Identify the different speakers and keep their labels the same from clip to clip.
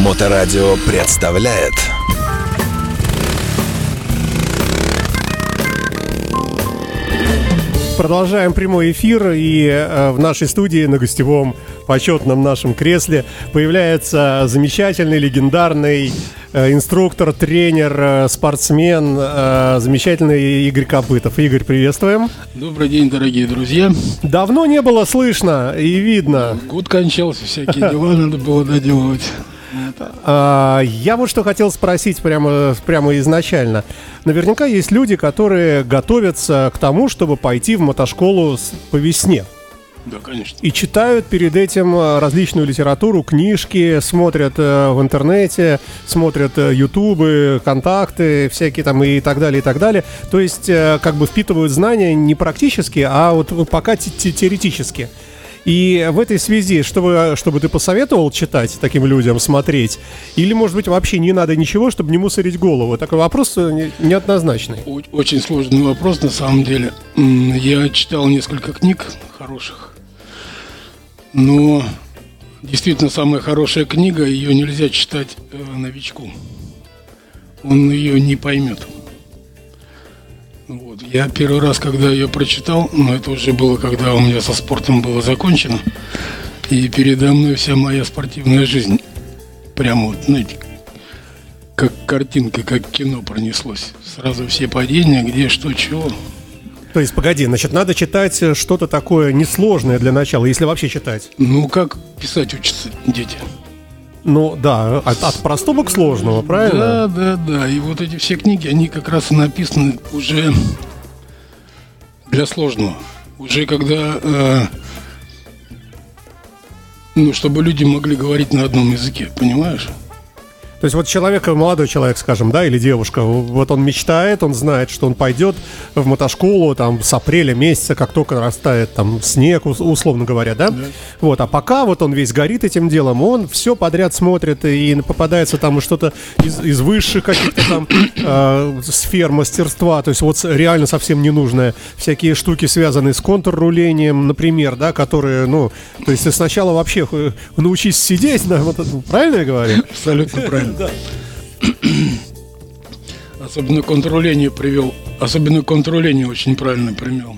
Speaker 1: Моторадио представляет
Speaker 2: Продолжаем прямой эфир, и э, в нашей студии на гостевом почетном нашем кресле появляется замечательный, легендарный э, инструктор, тренер, э, спортсмен, э, замечательный Игорь Копытов. Игорь, приветствуем.
Speaker 3: Добрый день, дорогие друзья.
Speaker 2: Давно не было слышно и видно.
Speaker 3: Год кончался, всякие дела надо было доделывать.
Speaker 2: А, Я вот что хотел спросить прямо, прямо изначально. Наверняка есть люди, которые готовятся к тому, чтобы пойти в мотошколу по весне.
Speaker 3: Да, конечно.
Speaker 2: И читают перед этим э, различную литературу, книжки, смотрят э, в интернете, смотрят э, ютубы, контакты, всякие там и так далее, и так далее. То есть, э, как бы впитывают знания не практически, а вот пока те- те- теоретически. И в этой связи, чтобы, чтобы ты посоветовал читать таким людям, смотреть, или, может быть, вообще не надо ничего, чтобы не мусорить голову? Такой вопрос э, не- неоднозначный.
Speaker 3: Очень сложный вопрос, на самом деле. Я читал несколько книг хороших, но действительно самая хорошая книга, ее нельзя читать э, новичку. Он ее не поймет. Вот. Я первый раз, когда ее прочитал, но это уже было, когда у меня со спортом было закончено, и передо мной вся моя спортивная жизнь. Прямо вот, знаете, как картинка, как кино пронеслось. Сразу все падения, где, что, чего.
Speaker 2: То есть, погоди, значит, надо читать э, что-то такое несложное для начала, если вообще читать.
Speaker 3: Ну, как писать учатся дети?
Speaker 2: Ну да, от, от простого к сложному, правильно?
Speaker 3: Да, да, да. И вот эти все книги, они как раз написаны уже для сложного. Уже когда, э, ну, чтобы люди могли говорить на одном языке, понимаешь?
Speaker 2: То есть вот человек, молодой человек, скажем, да, или девушка, вот он мечтает, он знает, что он пойдет в мотошколу там с апреля месяца, как только растает там снег, ус- условно говоря, да? Вот, а пока вот он весь горит этим делом, он все подряд смотрит и попадается там что-то из, из высших каких-то там э, сфер мастерства, то есть вот реально совсем ненужное. Всякие штуки, связанные с контррулением, например, да, которые, ну, то есть сначала вообще научись сидеть, да, вот, правильно я говорю?
Speaker 3: Абсолютно правильно. Особенно контроление привел. Особенно контроление очень правильно привел.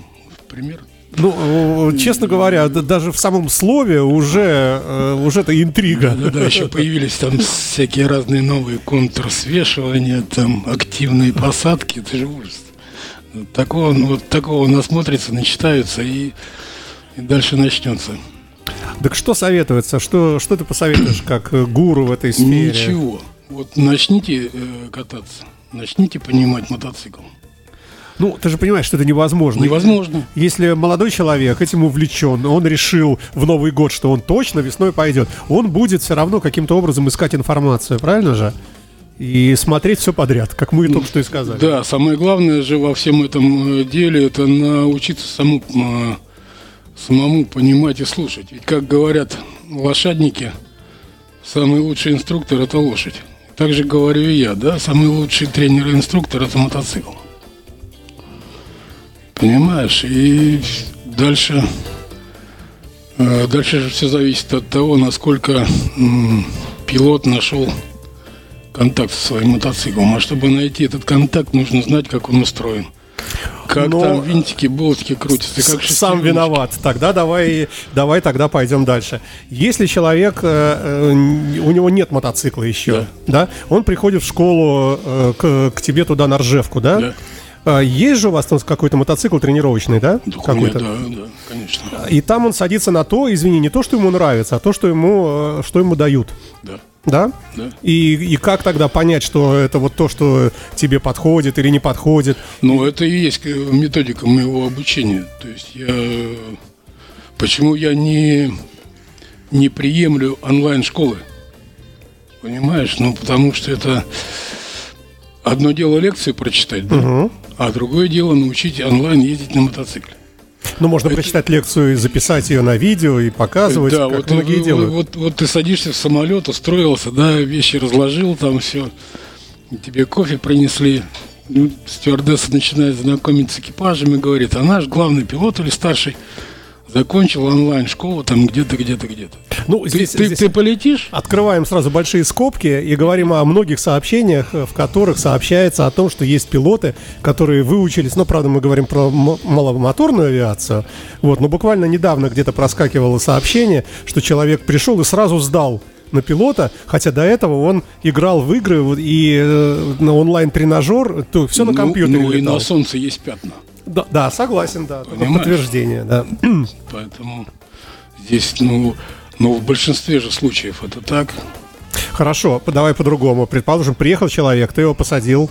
Speaker 3: Пример.
Speaker 2: Ну, э, честно говоря, даже в самом слове уже, э, уже это интрига.
Speaker 3: Да, да, еще появились там всякие разные новые контрсвешивания, там активные посадки, это же ужас. Такого, ну, вот такого насмотрится, начитаются и, и дальше начнется.
Speaker 2: Так что советуется? Что, что ты посоветуешь как э, гуру в этой сфере?
Speaker 3: Ничего. Вот начните э, кататься, начните понимать мотоцикл.
Speaker 2: Ну, ты же понимаешь, что это невозможно.
Speaker 3: Невозможно.
Speaker 2: Если молодой человек этим увлечен, он решил в Новый год, что он точно весной пойдет, он будет все равно каким-то образом искать информацию, правильно же? И смотреть все подряд, как мы только что и сказали.
Speaker 3: Да, самое главное же во всем этом э, деле это научиться саму, э, самому понимать и слушать. Ведь, как говорят лошадники, самый лучший инструктор это лошадь. Так же говорю и я, да, самый лучший тренер и инструктор это мотоцикл. Понимаешь? И дальше, э, дальше же все зависит от того, насколько пилот нашел контакт со своим мотоциклом. А чтобы найти этот контакт, нужно знать, как он устроен. Как
Speaker 2: Но-
Speaker 3: там винтики, болтики крутятся, как
Speaker 2: Сам
Speaker 3: шестереночки.
Speaker 2: виноват. Тогда давай, давай тогда пойдем дальше. Если человек, э, э, у него нет мотоцикла еще, да, он приходит в школу э, к, к тебе туда на Ржевку, да?
Speaker 3: Да.
Speaker 2: А Есть же у вас там какой-то мотоцикл тренировочный, да?
Speaker 3: Да,
Speaker 2: Какой-то?
Speaker 3: да, да, конечно.
Speaker 2: И там он садится на то, извини, не то, что ему нравится, а то, что ему, э, что ему дают.
Speaker 3: Да,
Speaker 2: Да?
Speaker 3: да.
Speaker 2: И, и как тогда понять, что это вот то, что тебе подходит или не подходит?
Speaker 3: Ну, это и есть э, методика моего обучения. То есть я... Почему я не, не приемлю онлайн-школы? Понимаешь? Ну, потому что это... Одно дело лекции прочитать, да? А другое дело научить онлайн ездить на мотоцикле.
Speaker 2: Ну, можно прочитать лекцию и записать ее на видео и показывать,
Speaker 3: да,
Speaker 2: как
Speaker 3: вот,
Speaker 2: многие
Speaker 3: вот,
Speaker 2: делают.
Speaker 3: Вот, вот ты садишься в самолет, устроился, да, вещи разложил, там все. Тебе кофе принесли. Ну, стюардесса начинает знакомить с экипажем и говорит, а наш главный пилот или старший закончил онлайн-школу там где-то, где-то, где-то.
Speaker 2: Ну, здесь,
Speaker 3: ты,
Speaker 2: здесь
Speaker 3: ты полетишь?
Speaker 2: открываем сразу большие скобки и говорим о многих сообщениях, э, в которых сообщается о том, что есть пилоты, которые выучились, ну, правда, мы говорим про маломоторную авиацию, вот, но буквально недавно где-то проскакивало сообщение, что человек пришел и сразу сдал на пилота, хотя до этого он играл в игры и э, на онлайн-тренажер, то все на
Speaker 3: Ну,
Speaker 2: компьютере
Speaker 3: Ну, и
Speaker 2: летал.
Speaker 3: на солнце есть пятна.
Speaker 2: Да, да, согласен, да,
Speaker 3: Понимаешь?
Speaker 2: подтверждение, да.
Speaker 3: Поэтому здесь, ну, ну, в большинстве же случаев это так.
Speaker 2: Хорошо, давай по-другому. Предположим, приехал человек, ты его посадил,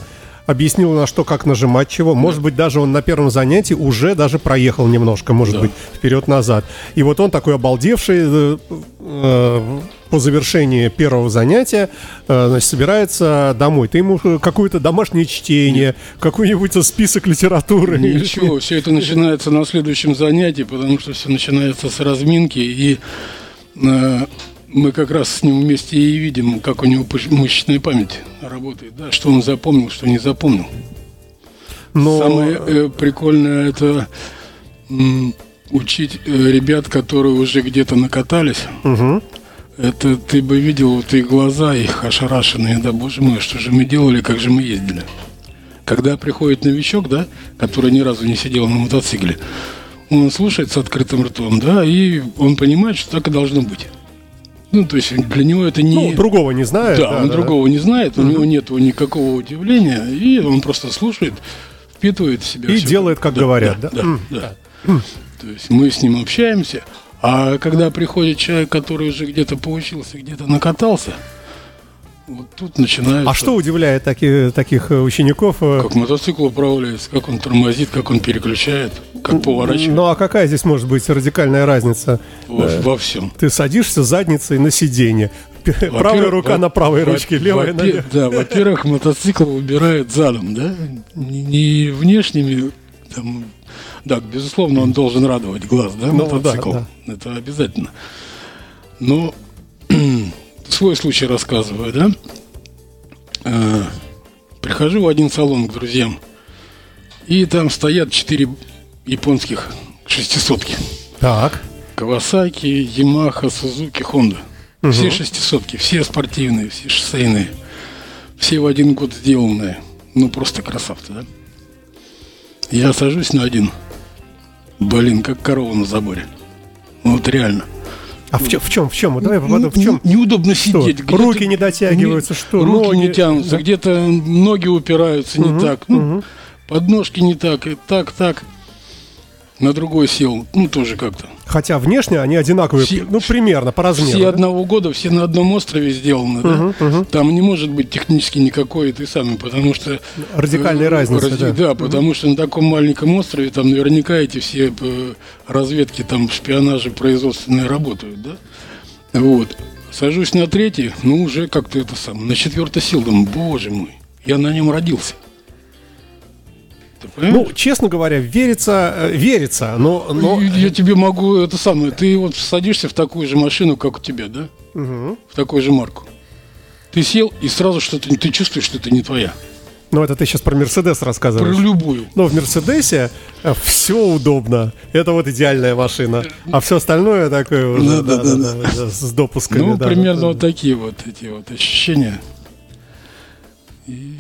Speaker 2: объяснил на что, как нажимать чего. Может быть, даже он на первом занятии уже даже проехал немножко, может
Speaker 3: Да.
Speaker 2: быть, вперед-назад. И вот он такой обалдевший э, э, по завершении первого занятия, э, значит, собирается домой. Ты ему какое-то домашнее чтение, какой-нибудь список литературы.
Speaker 3: Ничего, все это начинается на следующем занятии, потому что все начинается с разминки, и мы как раз с ним вместе и видим, как у него мышечная память работает, да, что он запомнил, что не запомнил.
Speaker 2: Но
Speaker 3: Самое э, прикольное это м, учить э, ребят, которые уже где-то накатались.
Speaker 2: Мгм.
Speaker 3: Это ты бы видел вот их глаза, их ошарашенные, да, боже мой, что же мы делали, как же мы ездили. Когда приходит новичок, да, который ни разу не сидел на мотоцикле, он слушает с открытым ртом, да, и он понимает, что так и должно быть. Ну, то есть для него это не...
Speaker 2: ну, другого не знает.
Speaker 3: Да, он другого не знает, у него нет никакого удивления, и он просто слушает, впитывает в себя.
Speaker 2: И
Speaker 3: всё.
Speaker 2: делает, как говорят, да?
Speaker 3: Да,
Speaker 2: М,
Speaker 3: да. То есть мы с ним общаемся, а когда приходит человек, который уже где-то поучился, где-то накатался, вот тут начинается...
Speaker 2: А что удивляет таки- таких э, учеников? э,
Speaker 3: Как мотоцикл управляется, как он тормозит, как он переключает, как поворачивает
Speaker 2: Ну а какая здесь может быть радикальная разница?
Speaker 3: во, во всем.
Speaker 2: Ты садишься задницей на сиденье. Правая рука
Speaker 3: во-
Speaker 2: на правой
Speaker 3: во-
Speaker 2: ручке, левая на
Speaker 3: во-пе-
Speaker 2: левой.
Speaker 3: Да, во-первых, мотоцикл выбирает задом, да? Не, не внешними, там, да, безусловно, он должен радовать глаз, да,
Speaker 2: Ну,
Speaker 3: мотоцикл.
Speaker 2: да,
Speaker 3: Это обязательно. Но свой случай рассказываю, да? Э, Прихожу в один салон к друзьям, и там стоят четыре японских шестисотки.
Speaker 2: Так.
Speaker 3: Кавасаки, Ямаха, Сузуки, Хонда. Все шестисотки, все спортивные, все шоссейные. Все в один год сделанные. Ну, просто красавцы, да? Я сажусь на один. Блин, как корова на заборе. Вот реально.
Speaker 2: А в чем, в чем, в чем? Давай попаду, в чем?
Speaker 3: Неудобно
Speaker 2: Что?
Speaker 3: сидеть. где-то
Speaker 2: Руки не дотягиваются, что?
Speaker 3: Руки
Speaker 2: Ноги?
Speaker 3: не тянутся,
Speaker 2: Да.
Speaker 3: где-то ноги упираются не так. Ну, Подножки не так, и так, так. На другой сел, ну, тоже как-то.
Speaker 2: Хотя внешне они одинаковые,
Speaker 3: Все-
Speaker 2: ну, примерно, по размеру.
Speaker 3: Все
Speaker 2: да?
Speaker 3: одного года, все на одном острове сделаны, да? Там не может быть технически никакой этой самой, потому что...
Speaker 2: Радикальной
Speaker 3: э,
Speaker 2: разницы,
Speaker 3: ради-
Speaker 2: да.
Speaker 3: потому что на таком маленьком острове там наверняка эти все э, разведки, там шпионажи производственные работают, да? Вот. Сажусь на третий, ну, уже как-то это самое. На четвертый сил, думаю, боже мой, я на нем родился.
Speaker 2: Ну, честно говоря, верится, э, верится, но... но...
Speaker 3: Я тебе могу это самое. Ты вот садишься в такую же машину, как у тебя, да? В такую же марку. Ты сел и сразу что-то ты чувствуешь, что это не твоя.
Speaker 2: Ну, это ты сейчас про Мерседес
Speaker 3: Про
Speaker 2: рассказываешь.
Speaker 3: любую.
Speaker 2: Но в Мерседесе все удобно. Это вот идеальная машина. А все остальное такое уже
Speaker 3: Да, да,
Speaker 2: да,
Speaker 3: да,
Speaker 2: да, да, с допусками.
Speaker 3: Ну,
Speaker 2: да,
Speaker 3: примерно
Speaker 2: да,
Speaker 3: вот такие вот эти вот ощущения. И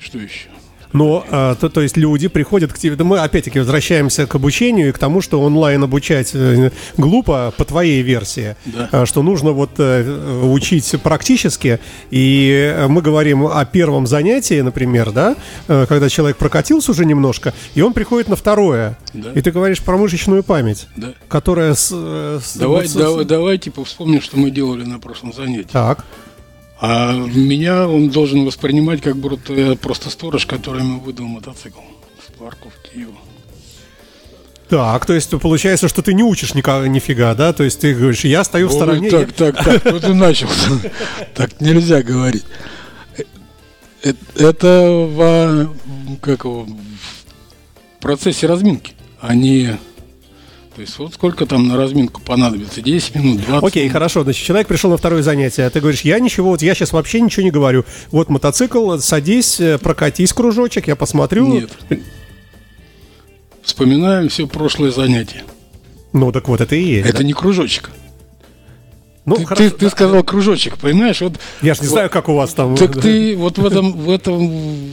Speaker 3: что еще?
Speaker 2: Но, а, то, то есть люди приходят к тебе, да мы опять-таки возвращаемся к обучению и к тому, что онлайн обучать э, глупо по твоей версии,
Speaker 3: Да.
Speaker 2: А, что нужно вот э, учить практически, и э, мы говорим о первом занятии, например, да, э, когда человек прокатился уже немножко, и он приходит на второе,
Speaker 3: Да.
Speaker 2: и ты говоришь про мышечную память,
Speaker 3: Да.
Speaker 2: которая с, э, с-
Speaker 3: Давай,
Speaker 2: вот с-
Speaker 3: давай, давай, типа, вспомним, что мы делали на прошлом занятии.
Speaker 2: Так,
Speaker 3: А меня он должен воспринимать, как будто я просто сторож, который ему выдал мотоцикл с парков Киева.
Speaker 2: так, то есть получается, что ты не учишь никак, нифига, да, то есть ты говоришь, я стою в
Speaker 3: Ой,
Speaker 2: стороне,
Speaker 3: Так, так, так, вот и начался. Так нельзя говорить. Э, Это в, как его, в процессе разминки, а не... То есть вот сколько там на разминку понадобится? 10 минут, 20
Speaker 2: Окей,
Speaker 3: минут?
Speaker 2: хорошо. Значит, человек пришел на второе занятие, а ты говоришь, я ничего, вот я сейчас вообще ничего не говорю. Вот мотоцикл, садись, э, прокатись кружочек, я посмотрю.
Speaker 3: Нет. Вспоминаем все прошлое занятие.
Speaker 2: Ну, так вот это и есть.
Speaker 3: Это
Speaker 2: да.
Speaker 3: не кружочек.
Speaker 2: Ну,
Speaker 3: ты,
Speaker 2: хорошо.
Speaker 3: ты- ты сказал кружочек, понимаешь? Вот,
Speaker 2: Я же не
Speaker 3: вот-
Speaker 2: знаю, как у вас там.
Speaker 3: Так ты вот в этом, в этом,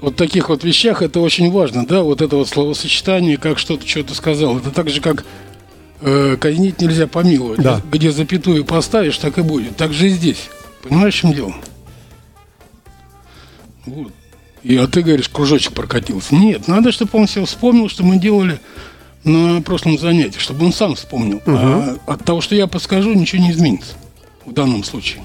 Speaker 3: вот таких вот вещах это очень важно, да, вот это вот словосочетание, как что-то, что-то сказал. Это так же, как э, казнить нельзя помиловать.
Speaker 2: Да.
Speaker 3: Где запятую поставишь, так и будет. Так же и здесь. Понимаешь, в чем дело? Вот. И, а ты говоришь, кружочек прокатился. Нет, надо, чтобы он все вспомнил, что мы делали на прошлом занятии, чтобы он сам вспомнил. А от того, что я подскажу, ничего не изменится в данном случае.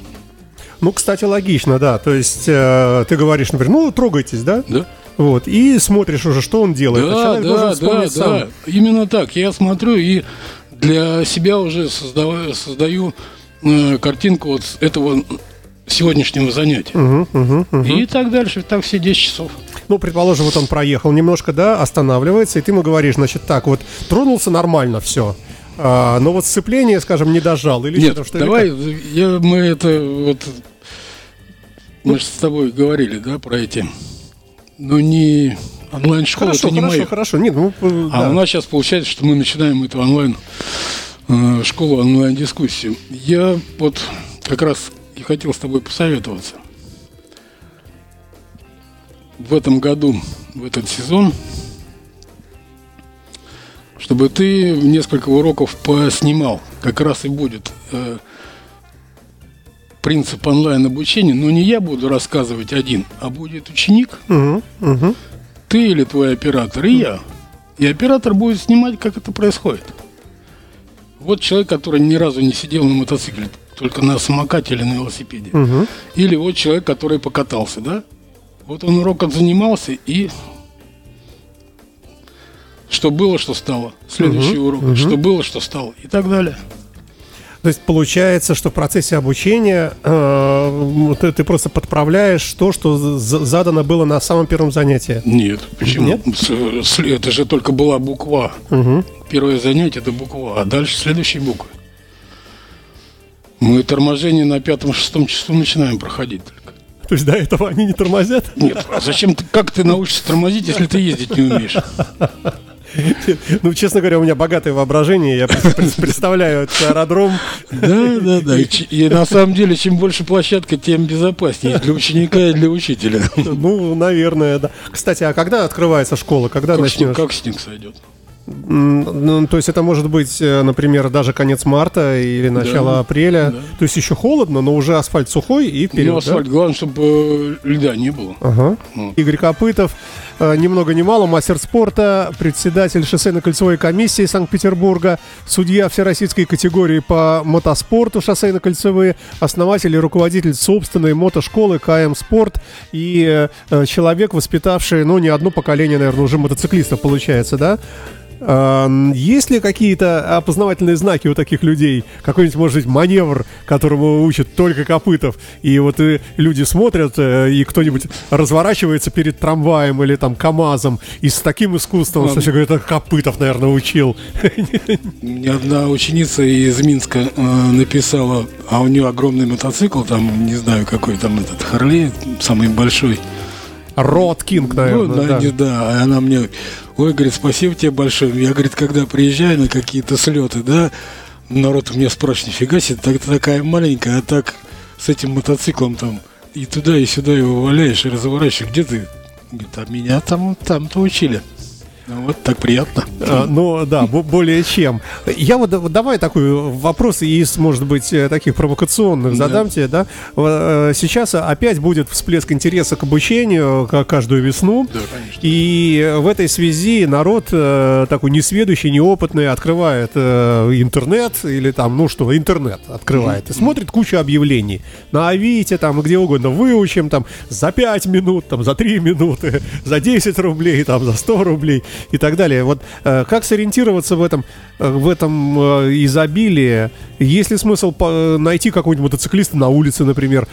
Speaker 2: Ну, кстати, логично, да. То есть э, ты говоришь, например, ну, трогайтесь, да?
Speaker 3: Да?
Speaker 2: Вот, и смотришь уже, что он делает. а
Speaker 3: Да,
Speaker 2: человек
Speaker 3: да, да,
Speaker 2: сам.
Speaker 3: да. Именно так. Я смотрю и для себя уже создаваю, создаю э, картинку вот этого сегодняшнего занятия.
Speaker 2: Мгм, мгм, мгм.
Speaker 3: И так дальше. Так все 10 часов.
Speaker 2: Ну, предположим, вот он проехал немножко, да, останавливается, и ты ему говоришь, значит, так, вот, тронулся нормально все. но вот сцепление, скажем, не дожал. Или
Speaker 3: Нет,
Speaker 2: что-то, что
Speaker 3: давай, я, мы это вот... Мы же с тобой говорили, да, про эти... Ну, не онлайн-школа,
Speaker 2: Хорошо,
Speaker 3: это не
Speaker 2: хорошо,
Speaker 3: мое.
Speaker 2: хорошо. Нет, ну, э,
Speaker 3: А
Speaker 2: да.
Speaker 3: у нас сейчас получается, что мы начинаем эту онлайн э, школу, онлайн-дискуссию. Я вот как раз и хотел с тобой посоветоваться. В этом году, в этот сезон, чтобы ты несколько уроков поснимал. Как раз и будет э, принцип онлайн-обучения. Но не я буду рассказывать один, а будет ученик,
Speaker 2: Мгм, мгм.
Speaker 3: ты или твой оператор, и я. И оператор будет снимать, как это происходит. Вот человек, который ни разу не сидел на мотоцикле, только на самокате или на велосипеде.
Speaker 2: Мгм.
Speaker 3: Или вот человек, который покатался, да? Вот он урок отзанимался и что было, что стало. Следующий урок. Что было, что стало. И так далее.
Speaker 2: То есть получается, что в процессе обучения э, ты, ты просто подправляешь то, что за- задано было на самом первом занятии.
Speaker 3: Нет, почему?
Speaker 2: Нет?
Speaker 3: Это же только была буква.
Speaker 2: Мгм.
Speaker 3: Первое занятие это буква, а дальше следующие буквы. Мы торможение на пятом-шестом часу начинаем проходить только.
Speaker 2: То есть до этого они не тормозят?
Speaker 3: Нет, а зачем ты, как ты научишься тормозить, если ты ездить не умеешь?
Speaker 2: Ну, честно говоря, у меня богатое воображение. Я пред- пред- представляю этот аэродром.
Speaker 3: Да, да, да. И, на самом деле, чем больше площадка, тем безопаснее для ученика, и для учителя.
Speaker 2: Ну, наверное, да. Кстати, а когда открывается школа? Когда начнешь?
Speaker 3: как снег сойдет.
Speaker 2: Ну, то есть это может быть, э, например, даже конец марта или начало
Speaker 3: Да,
Speaker 2: апреля.
Speaker 3: да.
Speaker 2: То есть еще холодно, но уже асфальт сухой и вперед.
Speaker 3: Ну, асфальт, главное, чтобы э, льда не было.
Speaker 2: Ага.
Speaker 3: Ну.
Speaker 2: Игорь Копытов, э, ни много ни мало, мастер спорта, председатель шоссейно-кольцевой комиссии Санкт-Петербурга, судья всероссийской категории по мотоспорту шоссейно-кольцевые, основатель и руководитель собственной мотошколы КМ Спорт и человек, воспитавший, ну, не одно поколение, наверное, уже мотоциклистов, получается, да? Есть ли какие-то опознавательные знаки у таких людей? Какой-нибудь, может быть, маневр, которому учат только Копытов? И вот э, люди смотрят, э, и кто-нибудь разворачивается перед трамваем или там КАМАЗом, и с таким искусством, что все говорят, это Копытов, наверное, учил.
Speaker 3: Одна ученица из Минска э, написала, а у нее огромный мотоцикл, там, не знаю, какой там этот Харлей, самый большой.
Speaker 2: Рот Кинг,
Speaker 3: Ну,
Speaker 2: наверное,
Speaker 3: да,
Speaker 2: да.
Speaker 3: не- да, а она мне, ой, говорит, спасибо тебе большое. Я, говорит, когда приезжаю на какие-то слеты, да, народ у меня спрашивает, нифига себе, так, ты такая маленькая, а так с этим мотоциклом там и туда, и сюда его валяешь, и разворачиваешь. Где ты? Говорит, а меня там, там-то учили. Ну, вот так приятно.
Speaker 2: А, Ну да, бо- более чем. Я вот, давай такой вопрос из, может быть, э, таких провокационных задам тебе, да? Э, Сейчас опять будет всплеск интереса к обучению, как каждую весну.
Speaker 3: Да, конечно.
Speaker 2: И в этой связи народ э, такой несведущий, неопытный открывает интернет или там, ну что, интернет открывает и смотрит кучу объявлений на Авито, там, где угодно, выучим там за 5 минут, там, за 3 минуты, за 10 рублей, там, за 100 рублей и так далее. Вот э, как сориентироваться в этом, э, в этом э, изобилии? Есть ли смысл найти какого-нибудь мотоциклиста на улице, например,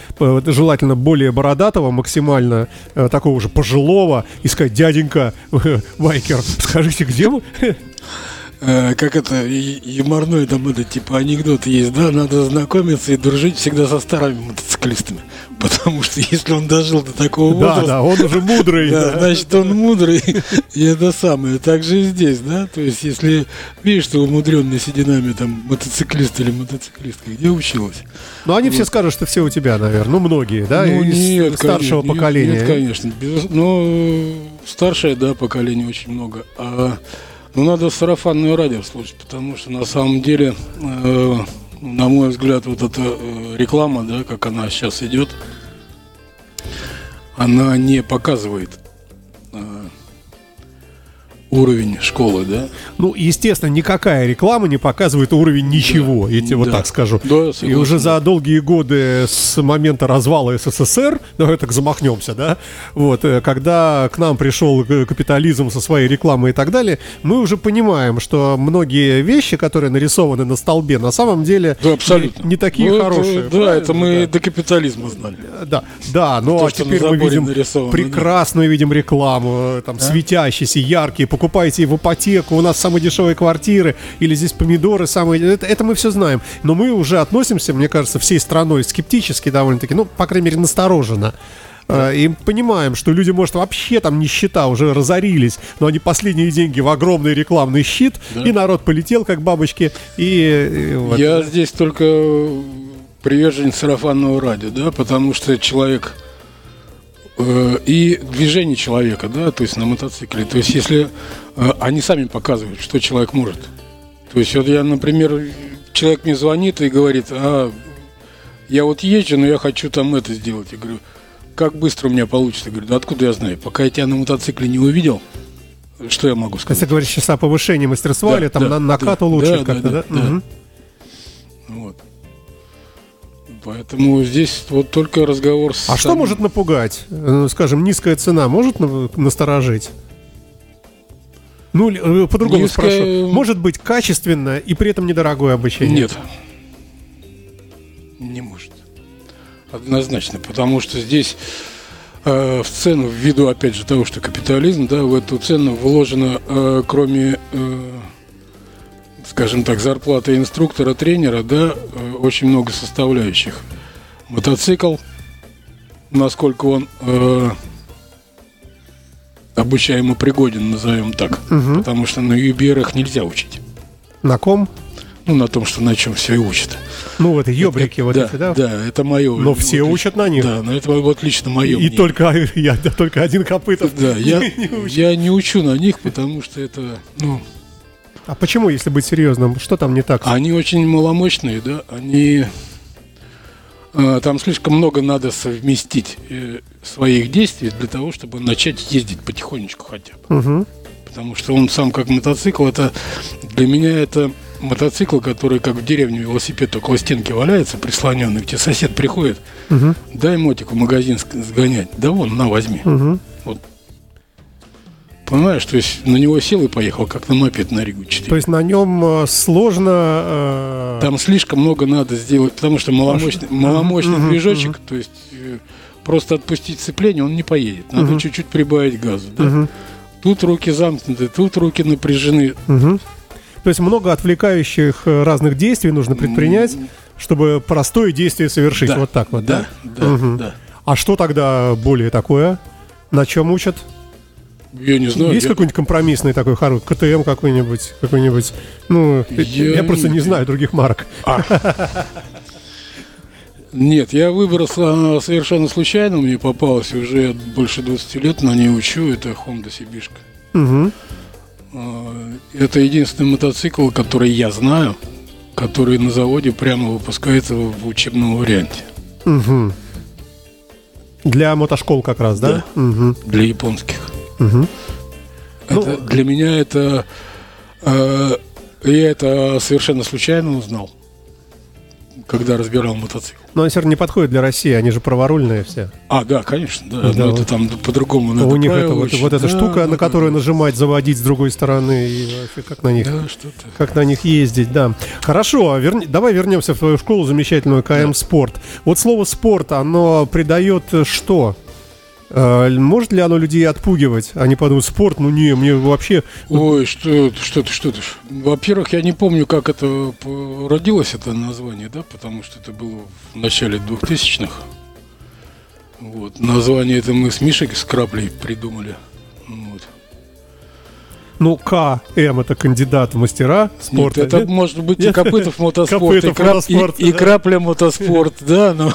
Speaker 2: желательно более бородатого, максимально такого уже пожилого, и сказать, дяденька, байкер, скажите, где
Speaker 3: э, как это, юморной там это, типа, анекдот есть, да, надо знакомиться и дружить всегда со старыми мотоциклистами. Потому что если он дожил до такого
Speaker 2: Да,
Speaker 3: возраста,
Speaker 2: да, он уже мудрый.
Speaker 3: да,
Speaker 2: да.
Speaker 3: значит, он мудрый, и это самое. Так же и здесь, да? То есть, если видишь, что умудренный сединами там мотоциклист или мотоциклистка, где училась?
Speaker 2: Но они все скажут, что все у тебя, наверное. Ну, многие, да,
Speaker 3: Ну,
Speaker 2: из
Speaker 3: нет,
Speaker 2: старшего поколения.
Speaker 3: Нет, конечно. Но э, старшее, да, поколение очень много. А ну, надо сарафанное радио слушать, потому что на самом деле, э, на мой взгляд, вот эта э, реклама, да, как она сейчас идет, она не показывает уровень школы, да?
Speaker 2: Ну, естественно, никакая реклама не показывает уровень ничего, я тебе вот
Speaker 3: Да.
Speaker 2: так скажу.
Speaker 3: Да,
Speaker 2: И уже за долгие годы с момента развала СССР, давай так замахнемся, да, вот, э, когда к нам пришел э, капитализм со своей рекламой и так далее, мы уже понимаем, что многие вещи, которые нарисованы на столбе, на самом деле
Speaker 3: Да, абсолютно.
Speaker 2: не, не такие
Speaker 3: Ну, это-
Speaker 2: хорошие.
Speaker 3: да, это мы
Speaker 2: правильно?
Speaker 3: до капитализма знали.
Speaker 2: Да, да, ну
Speaker 3: То,
Speaker 2: а теперь мы видим прекрасную видим рекламу, э, там светящиеся, яркие, покупайте в ипотеку, у нас самые дешевые квартиры, или здесь помидоры самые, это, это мы все знаем. Но мы уже относимся, мне кажется, всей страной скептически довольно-таки, ну, по крайней мере, настороженно. Э, И понимаем, что люди, может, вообще там нищета, уже разорились, но они последние деньги в огромный рекламный щит, и народ полетел, как бабочки, и, и вот.
Speaker 3: Я здесь только приверженец сарафанного радио, да, потому что человек и движение человека, да, то есть на мотоцикле. То есть если э, они сами показывают, что человек может. То есть вот я, например, человек мне звонит и говорит, а я вот езжу, но я хочу там это сделать. Я говорю, как быстро у меня получится? Я говорю, да откуда я знаю? Пока я тебя на мотоцикле не увидел, что я могу
Speaker 2: Если
Speaker 3: сказать?
Speaker 2: говоришь сейчас о повышении мастерства
Speaker 3: Да,
Speaker 2: или там
Speaker 3: да,
Speaker 2: на накату
Speaker 3: да,
Speaker 2: лучше
Speaker 3: да,
Speaker 2: как-то, да?
Speaker 3: да, да,
Speaker 2: Мгм.
Speaker 3: Вот. Поэтому здесь вот только разговор с...
Speaker 2: А что может напугать? Э, Скажем, низкая цена может на- насторожить? Ну, э, по-другому
Speaker 3: Низкая-
Speaker 2: спрошу. Может быть качественное и при этом недорогое обучение?
Speaker 3: Нет. Не может. Однозначно. Потому что здесь э, в цену, ввиду, опять же, того, что капитализм, да, в эту цену вложено, э, кроме, э, скажем так, зарплаты инструктора, тренера, да, э, очень много составляющих. Мотоцикл, насколько он э, обучаемо пригоден, назовем так. Потому что на юберах нельзя учить.
Speaker 2: На ком?
Speaker 3: Ну, на том, что на чем все и учат.
Speaker 2: Ну, вот ёбрики вот
Speaker 3: да,
Speaker 2: эти, да?
Speaker 3: Да, это мое.
Speaker 2: Но все учат на них.
Speaker 3: Да, но это вот лично мое.
Speaker 2: И только я, да, только один Копытов.
Speaker 3: Да, я,
Speaker 2: не
Speaker 3: я не учу на них, потому что это, ну,
Speaker 2: А почему, если быть серьезным, что там не так?
Speaker 3: они очень маломощные, да, они, э, там слишком много надо совместить э, своих действий для того, чтобы начать ездить потихонечку хотя бы.
Speaker 2: Мгм.
Speaker 3: Потому что он сам как мотоцикл, это для меня это мотоцикл, который как в деревне велосипед около стенки валяется, прислоненный, тебе сосед приходит,
Speaker 2: Мгм.
Speaker 3: дай мотик в магазин сгонять. Да вон, на, возьми.
Speaker 2: Мгм.
Speaker 3: Вот. Понимаешь, то есть на него сел и поехал, как на мопед на Ригу 4.
Speaker 2: То есть на нем э, сложно... э,
Speaker 3: Там слишком много надо сделать, потому что маломощный, маломощный
Speaker 2: Мгм,
Speaker 3: движочек, то есть э, просто отпустить сцепление, он не поедет. Надо
Speaker 2: Мгм.
Speaker 3: чуть-чуть прибавить газу. Да?
Speaker 2: мгм,
Speaker 3: Тут руки замкнуты, тут руки напряжены.
Speaker 2: мгм. То есть много отвлекающих э, разных действий нужно предпринять, чтобы простое действие совершить.
Speaker 3: Да,
Speaker 2: Вот так вот, да?
Speaker 3: Да, да,
Speaker 2: Мгм.
Speaker 3: да.
Speaker 2: А что тогда более такое? На чем учат?
Speaker 3: Я не знаю.
Speaker 2: Есть
Speaker 3: я-
Speaker 2: какой-нибудь компромиссный такой хороший КТМ какой-нибудь, какой-нибудь? Ну, я,
Speaker 3: Я
Speaker 2: просто не
Speaker 3: не-
Speaker 2: знаю других марок.
Speaker 3: Нет, я выбрал а, совершенно случайно, мне попалось уже больше 20 лет, на ней учу, это Honda Сибишка.
Speaker 2: Мгм.
Speaker 3: А, Это единственный мотоцикл, который я знаю, который на заводе прямо выпускается в учебном варианте
Speaker 2: Мгм. Для мотошкол как раз, да? Мгм.
Speaker 3: для японских.
Speaker 2: Ну,
Speaker 3: Это- для меня это э, я это совершенно случайно узнал, когда разбирал мотоцикл.
Speaker 2: Но они все равно не подходят для России, они же праворульные все.
Speaker 3: А, да, конечно, да.
Speaker 2: Да,
Speaker 3: но
Speaker 2: вот.
Speaker 3: это там по-другому надо
Speaker 2: У них это, вот, вот эта
Speaker 3: Да,
Speaker 2: штука,
Speaker 3: да,
Speaker 2: на
Speaker 3: да,
Speaker 2: которую
Speaker 3: да.
Speaker 2: нажимать, заводить с другой стороны, и вообще как на них,
Speaker 3: Да,
Speaker 2: как на них ездить, да. Хорошо, а верни- давай вернемся в твою школу замечательную КМ Спорт. Вот слово спорт, оно придает э, что? А, может ли оно людей отпугивать? Они подумают, спорт, ну не, мне вообще...
Speaker 3: Ой, что, что ты, что ты. Во-первых, я не помню, как это родилось, это название, да, потому что это было в начале 2000-х. Вот. Название это мы с Мишей с Краплей придумали.
Speaker 2: Ну, К, М это кандидат в мастера спорта.
Speaker 3: Нет, это
Speaker 2: нет?
Speaker 3: может быть и Копытов мотоспорт,
Speaker 2: Копытов
Speaker 3: и, крап,
Speaker 2: мотоспорт,
Speaker 3: и, и
Speaker 2: да.
Speaker 3: Крапля мотоспорт, да, но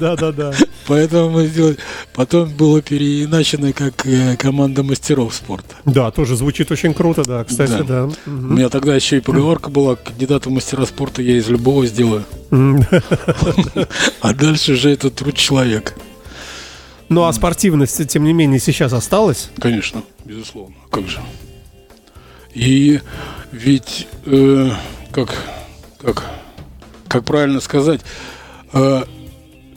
Speaker 2: Да, да, да.
Speaker 3: поэтому мы сделали. Потом было переиначено как э, команда мастеров спорта.
Speaker 2: Да, тоже звучит очень круто, да, кстати,
Speaker 3: Да. У меня тогда еще и поговорка была, кандидата в мастера спорта я из любого сделаю. А дальше же это труд человека.
Speaker 2: Ну, а спортивность, тем не менее, сейчас осталась?
Speaker 3: Конечно, безусловно. Как же? И ведь, э, как, как, как правильно сказать, э,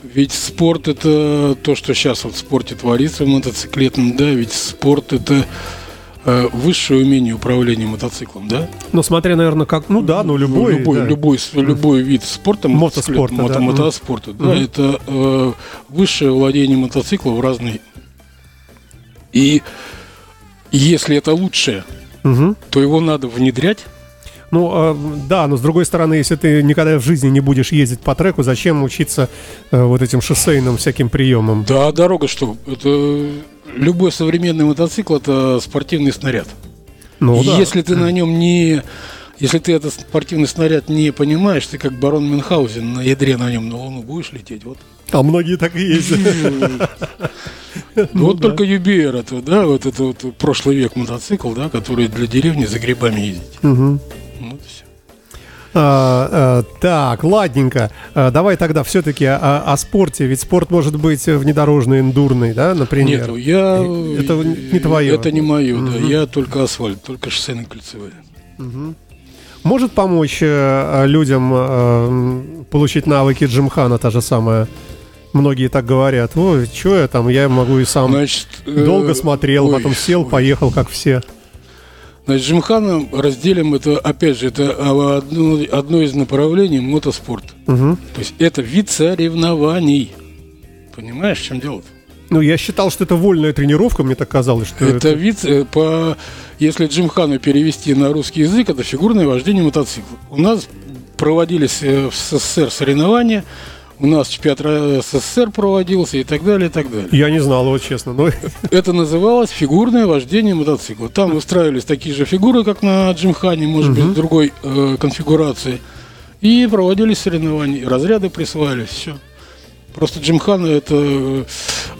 Speaker 3: ведь спорт это то, что сейчас вот в спорте творится в мотоциклетном, да, ведь спорт это э, высшее умение управления мотоциклом, да?
Speaker 2: Ну, смотря, наверное, как... Ну да, ну любой.
Speaker 3: любой,
Speaker 2: да.
Speaker 3: любой, любой вид спорта,
Speaker 2: Мотоспорта,
Speaker 3: мотоциклет,
Speaker 2: да.
Speaker 3: мото- мотоспорта, да,
Speaker 2: Мгм.
Speaker 3: это э, высшее владение мотоциклом в разные. И если это лучшее,
Speaker 2: Мгм.
Speaker 3: то его надо внедрять.
Speaker 2: Ну, а, да, но с другой стороны, если ты никогда в жизни не будешь ездить по треку, зачем учиться э, вот этим шоссейным всяким приемам?
Speaker 3: Да, дорога что? Это любой современный мотоцикл это спортивный снаряд.
Speaker 2: Ну, да.
Speaker 3: Если ты на нем не если ты этот спортивный снаряд не понимаешь, ты как барон Мюнхгаузен на ядре на нем на Луну будешь лететь. Вот,
Speaker 2: А многие так и ездят. Ну
Speaker 3: вот
Speaker 2: да.
Speaker 3: только Юбиер это, да, вот это вот прошлый век мотоцикл, да, который для деревни за грибами ездить.
Speaker 2: Мгм.
Speaker 3: Вот и всё.
Speaker 2: А, а, так, ладненько. А, давай тогда все-таки о, о спорте. Ведь спорт может быть внедорожный, эндурный, да, например.
Speaker 3: Нет, я
Speaker 2: Это не твое.
Speaker 3: Это не мое, да.
Speaker 2: Мгм.
Speaker 3: Я только асфальт, только шоссейные кольцевые.
Speaker 2: Может помочь э, людям э, получить навыки Джимхана, та же самая. Многие так говорят. Ой, что я там, я могу и сам.
Speaker 3: Значит, э,
Speaker 2: Долго смотрел,
Speaker 3: ой,
Speaker 2: потом сел,
Speaker 3: ой.
Speaker 2: поехал, как все.
Speaker 3: Значит, Джимхана разделим это, опять же, это одно, одно из направлений мотоспорт.
Speaker 2: Мгм.
Speaker 3: То есть это вид соревнований. Понимаешь, в чем дело?
Speaker 2: Ну, я считал, что это вольная тренировка, мне так казалось, что
Speaker 3: Это вид, э, по, если Джимхану перевести на русский язык, это фигурное вождение мотоцикла. У нас проводились э, в СССР соревнования, у нас чемпионат СССР проводился и так далее, и так далее.
Speaker 2: Я не знал его, честно. Но...
Speaker 3: Это называлось фигурное вождение мотоцикла. Там выстраивались такие же фигуры, как на Джимхане, может быть, другой э, конфигурации. И проводились соревнования, разряды присваивались, все. Просто Джимхана это э,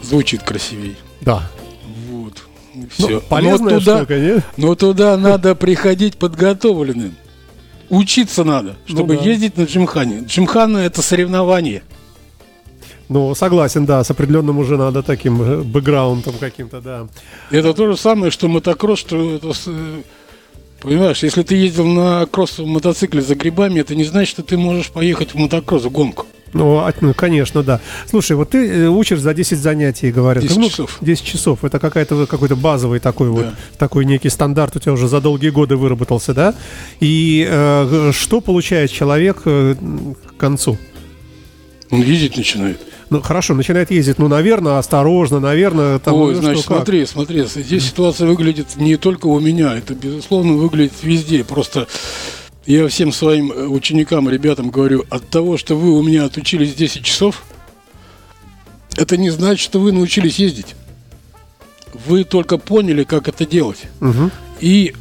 Speaker 3: звучит красивее.
Speaker 2: Да.
Speaker 3: Вот.
Speaker 2: Ну,
Speaker 3: Все.
Speaker 2: полезная штука, нет?
Speaker 3: но туда надо приходить подготовленным. Учиться надо, чтобы
Speaker 2: Ну да.
Speaker 3: ездить на Джимхане. Джимхана это соревнование.
Speaker 2: Ну, согласен, да, с определенным уже надо таким э, бэкграундом каким-то, да.
Speaker 3: Это то же самое, что мотокросс, что это э, Понимаешь, если ты ездил на кроссовом мотоцикле за грибами, это не значит, что ты можешь поехать в мотокросс, в гонку.
Speaker 2: Ну, ну, конечно, да. Слушай, вот ты э, учишь за 10 занятий, говорят.
Speaker 3: 10
Speaker 2: Ну,
Speaker 3: часов.
Speaker 2: 10 часов. Это какая-то, какой-то базовый такой вот,
Speaker 3: Да.
Speaker 2: такой некий стандарт у тебя уже за долгие годы выработался, да? И э, что получает человек э, к концу?
Speaker 3: Он ездить начинает.
Speaker 2: Ну, хорошо, начинает ездить, ну, наверное, осторожно, наверное, там,
Speaker 3: Ой,
Speaker 2: ну,
Speaker 3: значит,
Speaker 2: что, как?
Speaker 3: смотри, смотри, здесь ситуация выглядит не только у меня, это, безусловно, выглядит везде. Просто я всем своим э, ученикам, ребятам говорю, от того, что вы у меня отучились 10 часов, это не значит, что вы научились ездить. Вы только поняли, как это делать.
Speaker 2: Мгм.
Speaker 3: И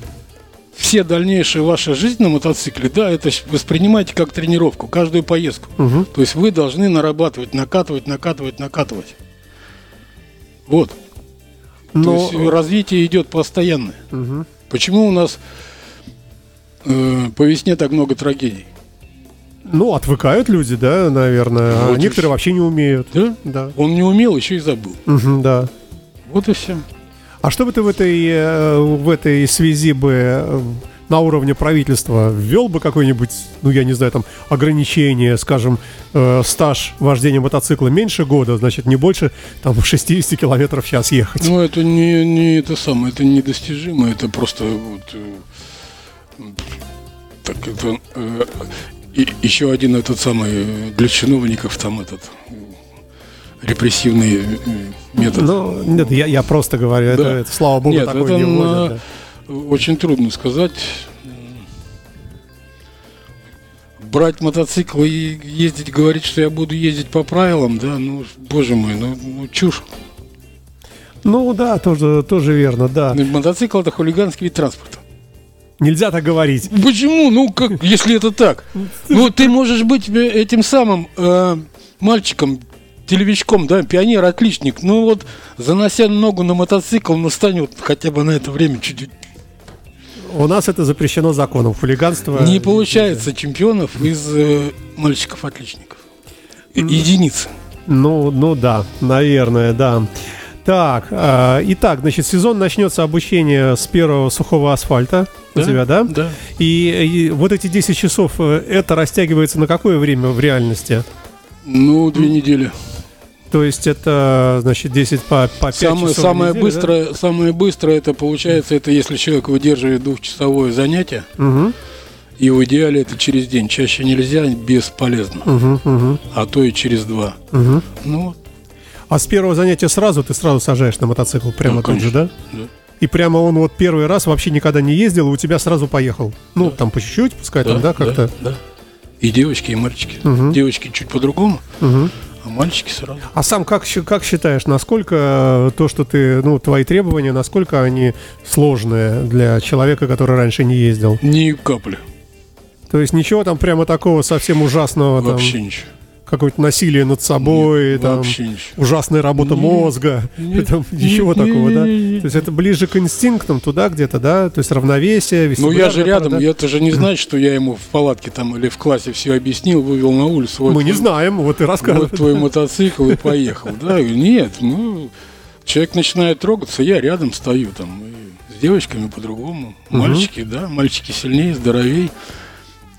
Speaker 3: все дальнейшие ваша жизнь на мотоцикле, да, это воспринимайте как тренировку, каждую поездку.
Speaker 2: Мгм.
Speaker 3: То есть вы должны нарабатывать, накатывать, накатывать, накатывать. Вот. То
Speaker 2: Но,
Speaker 3: есть развитие идет постоянное.
Speaker 2: Мгм.
Speaker 3: Почему у нас э, по весне так много трагедий?
Speaker 2: ну, отвыкают люди, да, наверное, а
Speaker 3: Вот и
Speaker 2: некоторые вообще не умеют.
Speaker 3: Да?
Speaker 2: Да.
Speaker 3: Он не умел, еще и забыл.
Speaker 2: Мгм, да.
Speaker 3: Вот и все.
Speaker 2: А что бы ты в этой, э, в этой связи бы э, на уровне правительства ввел бы какое-нибудь, ну я не знаю, там ограничение, скажем, э, стаж вождения мотоцикла меньше года, значит не больше там 60 километров в час ехать.
Speaker 3: Ну, это не, не это самое, это недостижимо, это просто вот, так это э, и, еще один этот самый э, для чиновников там этот репрессивные э, методы.
Speaker 2: Ну, нет, я, я просто говорю, это,
Speaker 3: Да.
Speaker 2: это, слава богу,
Speaker 3: Нет,
Speaker 2: такое
Speaker 3: это
Speaker 2: не вводят, да.
Speaker 3: Очень трудно сказать. Брать мотоцикл и ездить, говорить, что я буду ездить по правилам, да, ну, боже мой, ну, ну, чушь.
Speaker 2: Ну да, тоже, тоже верно, да.
Speaker 3: Мотоцикл это хулиганский вид транспорта.
Speaker 2: Нельзя так говорить.
Speaker 3: Почему? Ну, как, если это так? Ну, ты можешь быть э, этим самым э, мальчиком, телевичком, да, пионер, отличник. Ну вот, занося ногу на мотоцикл, ну стань вот хотя бы на это время чуть-чуть.
Speaker 2: У нас это запрещено законом. Хулиганство.
Speaker 3: Не получается чемпионов из э, мальчиков-отличников. Единицы.
Speaker 2: Ну, ну да, наверное, да. Так, э, итак, значит, сезон начнется обучение с первого сухого асфальта у тебя, да?
Speaker 3: Да.
Speaker 2: И, и вот эти 10 часов, э, это растягивается на какое время в реальности?
Speaker 3: Ну, две недели.
Speaker 2: То есть это, значит, 10 по, по 5
Speaker 3: Самое,
Speaker 2: часов в
Speaker 3: самое
Speaker 2: неделю,
Speaker 3: быстрое, самое быстрое это получается, это если человек выдерживает двухчасовое занятие,
Speaker 2: да? Мгм,
Speaker 3: и в идеале это через день. Чаще нельзя, бесполезно.
Speaker 2: мгм, мгм,
Speaker 3: А то и через два.
Speaker 2: мгм.
Speaker 3: Ну,
Speaker 2: А с первого занятия сразу ты сразу сажаешь на мотоцикл прямо
Speaker 3: Ну,
Speaker 2: тут же, да?
Speaker 3: да.
Speaker 2: И прямо он вот первый раз вообще никогда не ездил, и у тебя сразу поехал. Ну, там по чуть-чуть, пускай там, да, как-то.
Speaker 3: да. И девочки, и мальчики.
Speaker 2: Мгм.
Speaker 3: Девочки чуть по-другому,
Speaker 2: Мгм.
Speaker 3: а мальчики сразу.
Speaker 2: А сам как, как считаешь, насколько э, то, что ты, ну, твои требования, насколько они сложные для человека, который раньше не ездил?
Speaker 3: Ни капли.
Speaker 2: То есть ничего там прямо такого совсем ужасного, там,
Speaker 3: Вообще ничего.
Speaker 2: Какое-то насилие над собой,
Speaker 3: Нет,
Speaker 2: там, ужасная работа
Speaker 3: Не-
Speaker 2: мозга,
Speaker 3: не-
Speaker 2: там,
Speaker 3: не-
Speaker 2: ничего
Speaker 3: не-
Speaker 2: такого, да?
Speaker 3: не- не-
Speaker 2: То есть это ближе к инстинктам туда где-то, да? То есть равновесие,
Speaker 3: Ну я же рядом, я это же не знает, что я ему в палатке там или в классе все объяснил, вывел на улицу.
Speaker 2: да?
Speaker 3: вот
Speaker 2: Мы не
Speaker 3: твой-
Speaker 2: знаем, вот и рассказывай.
Speaker 3: Вот твой мотоцикл и поехал. Да, нет, ну, человек начинает трогаться, я рядом стою там. С девочками по-другому. Мальчики, да, мальчики сильнее, здоровее.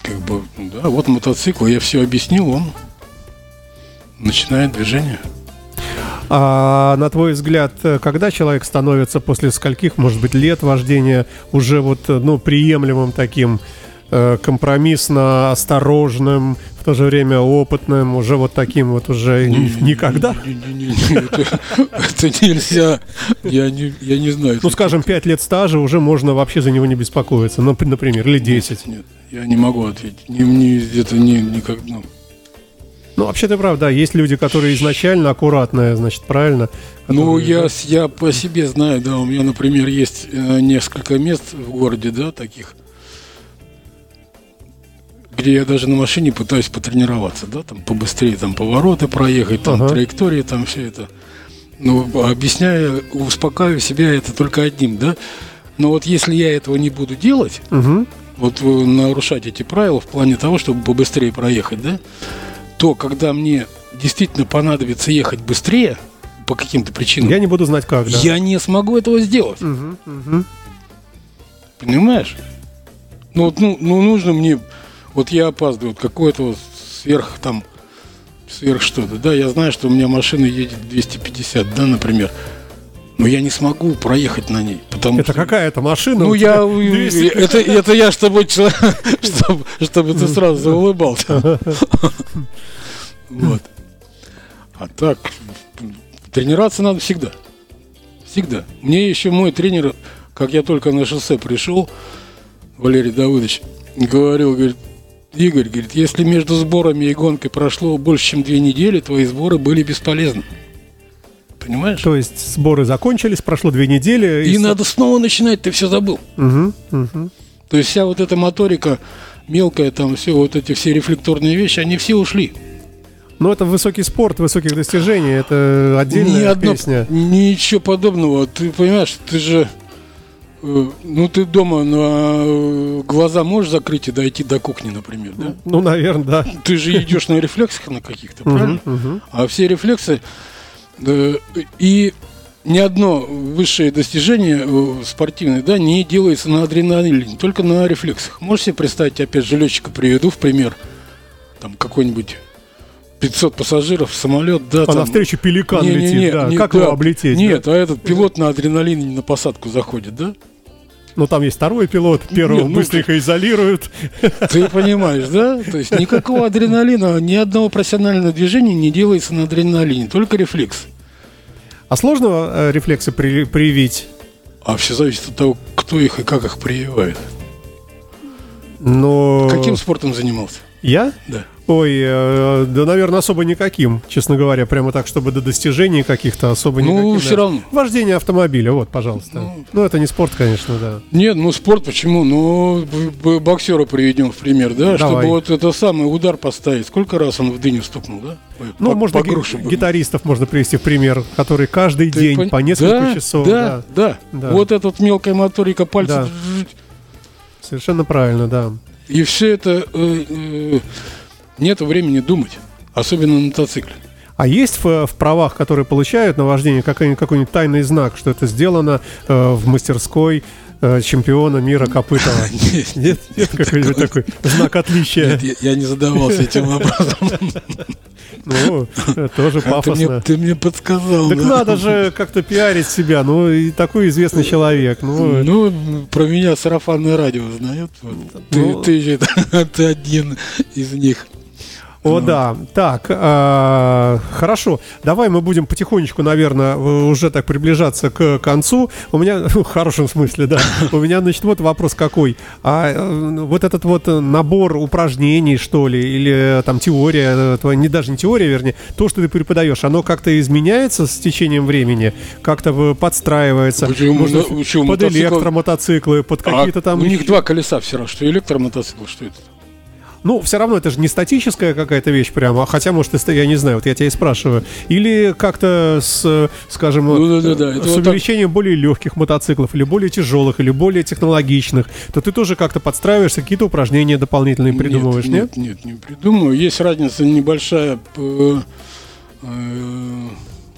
Speaker 3: Как бы, да, вот мотоцикл, я все объяснил, он начинает движение.
Speaker 2: А на твой взгляд, когда человек становится после скольких, может быть, лет вождения уже вот, ну, приемлемым таким, э, компромиссно осторожным, в то же время опытным, уже вот таким вот уже никогда?
Speaker 3: Это нельзя. Я не, я не знаю.
Speaker 2: Ну, скажем, 5 лет стажа уже можно вообще за него не беспокоиться, ну, например, или 10.
Speaker 3: Нет, я не могу ответить. Не, не, это не, никак, ну,
Speaker 2: Ну, вообще ты прав, да, есть люди, которые изначально аккуратные, значит, правильно?
Speaker 3: Ну,
Speaker 2: Которые,
Speaker 3: я,
Speaker 2: да.
Speaker 3: с- я по себе знаю, да, у меня, например, есть э, несколько мест в городе, да, таких, где я даже на машине пытаюсь потренироваться, да, там побыстрее там повороты проехать, там
Speaker 2: Ага.
Speaker 3: траектории, там все это. Ну, объясняю, успокаиваю себя это только одним, да. Но вот если я этого не буду делать,
Speaker 2: Мгм.
Speaker 3: вот э, нарушать эти правила в плане того, чтобы побыстрее проехать, да, то когда мне действительно понадобится ехать быстрее по каким-то причинам,
Speaker 2: Я не буду знать как, да.
Speaker 3: я не смогу этого сделать.
Speaker 2: Мгм, мгм.
Speaker 3: Понимаешь? Ну, вот, ну, ну, нужно мне... Вот я опаздываю, вот какое-то вот сверх там... Сверх что-то, да, я знаю, что у меня машина едет 250, да, например. Но я не смогу проехать на ней, потому
Speaker 2: Это
Speaker 3: что...
Speaker 2: какая-то машина?
Speaker 3: Ну, я...
Speaker 2: тебя 200
Speaker 3: Это, это я, чтобы, человек, чтобы, чтобы ты сразу заулыбался. Вот. А так, тренироваться надо всегда. Всегда. Мне еще мой тренер, как я только на шоссе пришел, Валерий Давыдович, говорил, говорит, Игорь, говорит, если между сборами и гонкой прошло больше, чем две недели, твои сборы были бесполезны. Понимаешь?
Speaker 2: То есть сборы закончились, прошло две недели.
Speaker 3: И
Speaker 2: с-
Speaker 3: надо снова начинать, ты все забыл.
Speaker 2: Мгм, мгм.
Speaker 3: То есть вся вот эта моторика мелкая, там все вот эти все рефлекторные вещи, они все ушли.
Speaker 2: Ну, это высокий спорт, высоких достижений, это отдельная
Speaker 3: Ни одно-
Speaker 2: песня.
Speaker 3: Ничего подобного. Ты понимаешь, ты же... э, Ну, ты дома на э, глаза можешь закрыть и дойти до кухни, например, да?
Speaker 2: Ну, наверное, да.
Speaker 3: Ты же идешь на рефлексах на каких-то, правильно? А все рефлексы... э, И ни одно высшее достижение э, спортивное, да, не делается на адреналине, только на рефлексах. Можете себе представить, опять же, летчика приведу в пример, там какой-нибудь 500 пассажиров, самолет, да,
Speaker 2: А
Speaker 3: там...
Speaker 2: навстречу пеликан
Speaker 3: Не-не-не,
Speaker 2: летит, да.
Speaker 3: не-
Speaker 2: как
Speaker 3: да.
Speaker 2: его облететь?
Speaker 3: Нет, а этот пилот на адреналине на посадку заходит, да?
Speaker 2: Но там есть второй пилот, первого
Speaker 3: Не, ну,
Speaker 2: быстренько изолируют.
Speaker 3: Ты понимаешь, да? То есть никакого адреналина, ни одного профессионального движения не делается на адреналине, только рефлекс.
Speaker 2: А сложно э, рефлексы при- привить?
Speaker 3: А все зависит от того, кто их и как их прививает.
Speaker 2: Но...
Speaker 3: Каким спортом занимался?
Speaker 2: Я?
Speaker 3: Да.
Speaker 2: Ой, э, да, наверное, особо никаким, честно говоря, прямо так, чтобы до достижений каких-то особо
Speaker 3: Ну,
Speaker 2: никаким.
Speaker 3: всё
Speaker 2: да.
Speaker 3: равно.
Speaker 2: Вождение автомобиля, вот, пожалуйста. Ну, это не спорт, конечно, да.
Speaker 3: Нет, ну спорт почему? Ну, боксера приведем в пример, да,
Speaker 2: Давай.
Speaker 3: чтобы вот это самый удар поставить. Сколько раз он в дыню стукнул, да? Ой,
Speaker 2: Ну,
Speaker 3: по-
Speaker 2: можно
Speaker 3: по
Speaker 2: гитаристов можно привести в пример, которые каждый
Speaker 3: Ты
Speaker 2: день
Speaker 3: пон-
Speaker 2: по несколько
Speaker 3: да,
Speaker 2: часов.
Speaker 3: Да, да,
Speaker 2: Да.
Speaker 3: Вот эта вот мелкая моторика
Speaker 2: Да.
Speaker 3: пальцев.
Speaker 2: Совершенно правильно, да.
Speaker 3: И все это... э, э, нет времени думать. Особенно на мотоцикле.
Speaker 2: А есть в, в правах, которые получают на вождение, какой-нибудь, какой-нибудь тайный знак, что это сделано э, в мастерской э, чемпиона мира Копытова?
Speaker 3: Нет,
Speaker 2: Нет, нет какой-нибудь такой знак отличия.
Speaker 3: Нет, я, не задавался этим вопросом.
Speaker 2: Ну, э, тоже
Speaker 3: А
Speaker 2: пафосно.
Speaker 3: ты мне подсказал.
Speaker 2: Так надо же как-то пиарить себя, ну и такой известный человек. Ну,
Speaker 3: Ну, про меня сарафанное радио знает. Ты,
Speaker 2: Ну.
Speaker 3: ты один из них.
Speaker 2: О, да. Так, а, хорошо. Давай мы будем потихонечку, наверное, уже так приближаться к концу. У меня, в хорошем смысле, да. У меня, значит, вот вопрос какой. А э, вот этот вот набор упражнений, что ли, или э, там теория, э, твоя, не даже не теория, вернее, то, что ты преподаешь, оно как-то изменяется с течением времени? Как-то подстраивается?
Speaker 3: Почему?
Speaker 2: Может,
Speaker 3: Ну,
Speaker 2: под
Speaker 3: мотоцикл-
Speaker 2: электромотоциклы, под какие-то
Speaker 3: А
Speaker 2: там...
Speaker 3: у них два колеса все равно, что электромотоцикл, что это?
Speaker 2: Ну, все равно это же не статическая какая-то вещь прямо, а хотя, может, и я не знаю, вот я тебя и спрашиваю. Или как-то с, скажем,
Speaker 3: Ну, да, да, да, это
Speaker 2: с
Speaker 3: вот так.
Speaker 2: увеличением более легких мотоциклов, или более тяжелых, или более технологичных, то ты тоже как-то подстраиваешься, какие-то упражнения дополнительные придумываешь, нет?
Speaker 3: Нет, нет, не придумываю. Есть разница небольшая э, э,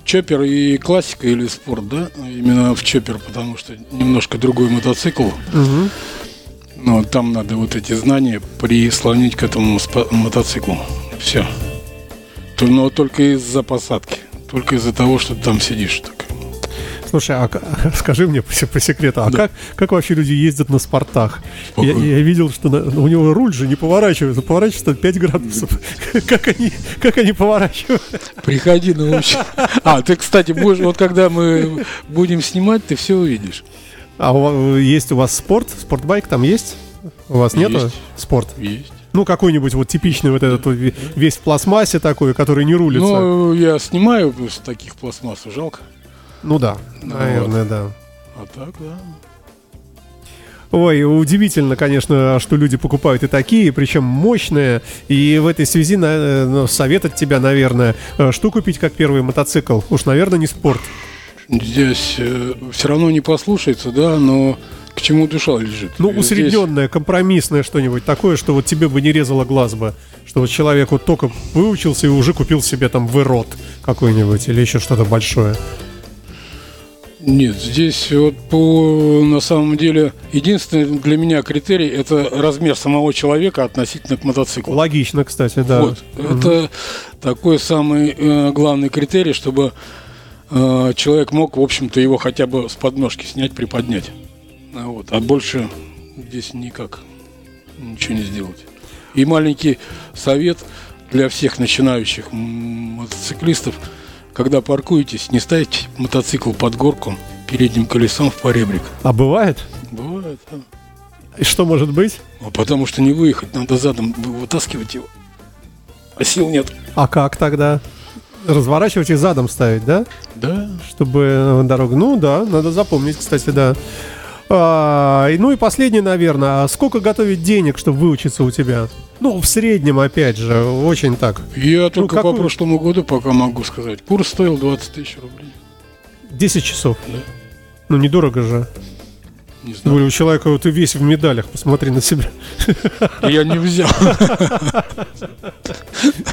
Speaker 3: чоппер и классика или спорт, да? Именно в чоппер, потому что немножко другой мотоцикл.
Speaker 2: Мгм.
Speaker 3: Но там надо вот эти знания прислонить к этому мотоциклу. Все. Но только из-за посадки. Только из-за того, что ты там сидишь. Так.
Speaker 2: Слушай, а скажи мне по, по секрету, а
Speaker 3: Да.
Speaker 2: как, как вообще люди ездят на спортах? Я, я видел, что на- у него руль же не поворачивается, поворачивается 5 градусов. Как они, как они поворачивают?
Speaker 3: Приходи научи. А, ты, кстати, будешь, вот когда мы будем снимать, ты все увидишь.
Speaker 2: А у есть у вас спорт? Спортбайк там есть? У вас
Speaker 3: Есть.
Speaker 2: нету спорт?
Speaker 3: Есть.
Speaker 2: Ну, какой-нибудь вот типичный вот этот вот ве- весь в пластмассе такой, который не рулится. Ну,
Speaker 3: Ну, я снимаю с таких пластмасс, жалко.
Speaker 2: да,
Speaker 3: Ну
Speaker 2: наверное, да.
Speaker 3: А так, да.
Speaker 2: Ой, удивительно, конечно, что люди покупают и такие, причем мощные. И в этой связи на- э, ну, совет от тебя, наверное, э, что купить как первый мотоцикл? Уж, наверное, не спорт.
Speaker 3: Здесь все равно не послушается, да, но к чему душа лежит.
Speaker 2: Ну,
Speaker 3: Здесь-
Speaker 2: усредненное, компромиссное что-нибудь такое, что вот тебе бы не резало глаз бы. Что вот человек вот только выучился и уже купил себе там вырод какой-нибудь или еще что-то большое.
Speaker 3: Нет, здесь вот по на самом деле единственный для меня критерий это размер самого человека относительно к мотоциклу.
Speaker 2: Логично, кстати, да.
Speaker 3: Вот, это такой самый э, главный критерий, чтобы э, человек мог, в общем-то, его хотя бы с подножки снять, приподнять. А, вот, а больше здесь никак ничего не сделать. И маленький совет для всех начинающих мотоциклистов, когда паркуетесь, не ставьте мотоцикл под горку передним колесом в поребрик.
Speaker 2: А бывает?
Speaker 3: Бывает, да.
Speaker 2: И что может быть?
Speaker 3: А потому что не выехать, надо задом вытаскивать его. А сил нет.
Speaker 2: А как тогда? Разворачивать и задом ставить, да?
Speaker 3: Да.
Speaker 2: Чтобы э, дорогу. Ну да, надо запомнить, кстати, да. А, ну и последнее, наверное. А сколько готовить денег, чтобы выучиться у тебя? Ну, в среднем, опять же, очень так.
Speaker 3: Я только
Speaker 2: какой-
Speaker 3: по прошлому году пока могу сказать. Курс стоил 20 тысяч рублей.
Speaker 2: 10 часов.
Speaker 3: Да.
Speaker 2: Ну, недорого же.
Speaker 3: Не знаю.
Speaker 2: более у человека вот ты весь в медалях, посмотри на себя.
Speaker 3: Я не взял.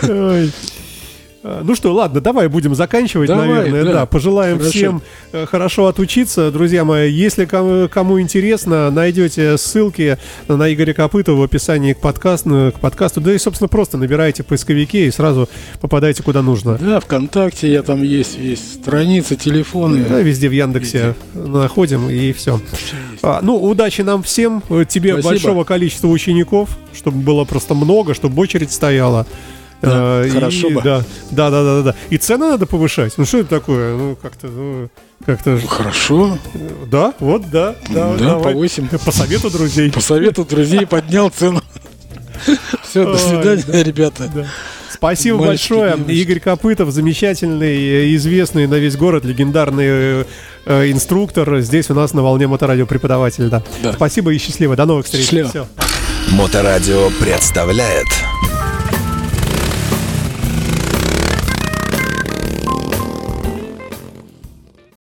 Speaker 2: Э, Ну что, ладно, давай будем заканчивать,
Speaker 3: Давай,
Speaker 2: наверное. Да.
Speaker 3: да.
Speaker 2: пожелаем
Speaker 3: Хорошо.
Speaker 2: всем э, хорошо отучиться, друзья мои. Если кому, кому интересно, найдете ссылки на Игоря Копытова в описании к подкасту, к подкасту. Да и, собственно, просто набираете в поисковике и сразу попадаете куда нужно.
Speaker 3: Да, ВКонтакте я там есть, есть страница, телефоны.
Speaker 2: Да, везде в Яндексе находим и все. ну, удачи нам всем, э, тебе
Speaker 3: Спасибо.
Speaker 2: большого количества учеников, чтобы было просто много, чтобы очередь стояла.
Speaker 3: Да,
Speaker 2: и-
Speaker 3: хорошо бы.
Speaker 2: Да, да, да, да, да. И цены надо повышать. Ну что это такое? Ну как-то, ну, как-то,
Speaker 3: Хорошо.
Speaker 2: да, вот, да, да,
Speaker 3: Да,
Speaker 2: давай.
Speaker 3: повысим.
Speaker 2: По совету друзей.
Speaker 3: По совету друзей поднял цену. Все, до
Speaker 2: Ой,
Speaker 3: свидания, ребята.
Speaker 2: Да. Спасибо
Speaker 3: Мальчики,
Speaker 2: большое.
Speaker 3: девочки.
Speaker 2: Игорь Копытов, замечательный, э, известный на весь город, легендарный э, э, инструктор. Здесь у нас на волне моторадио преподаватель. Да.
Speaker 3: Да.
Speaker 2: Спасибо и счастливо. До новых встреч.
Speaker 3: Счастливо.
Speaker 1: Моторадио представляет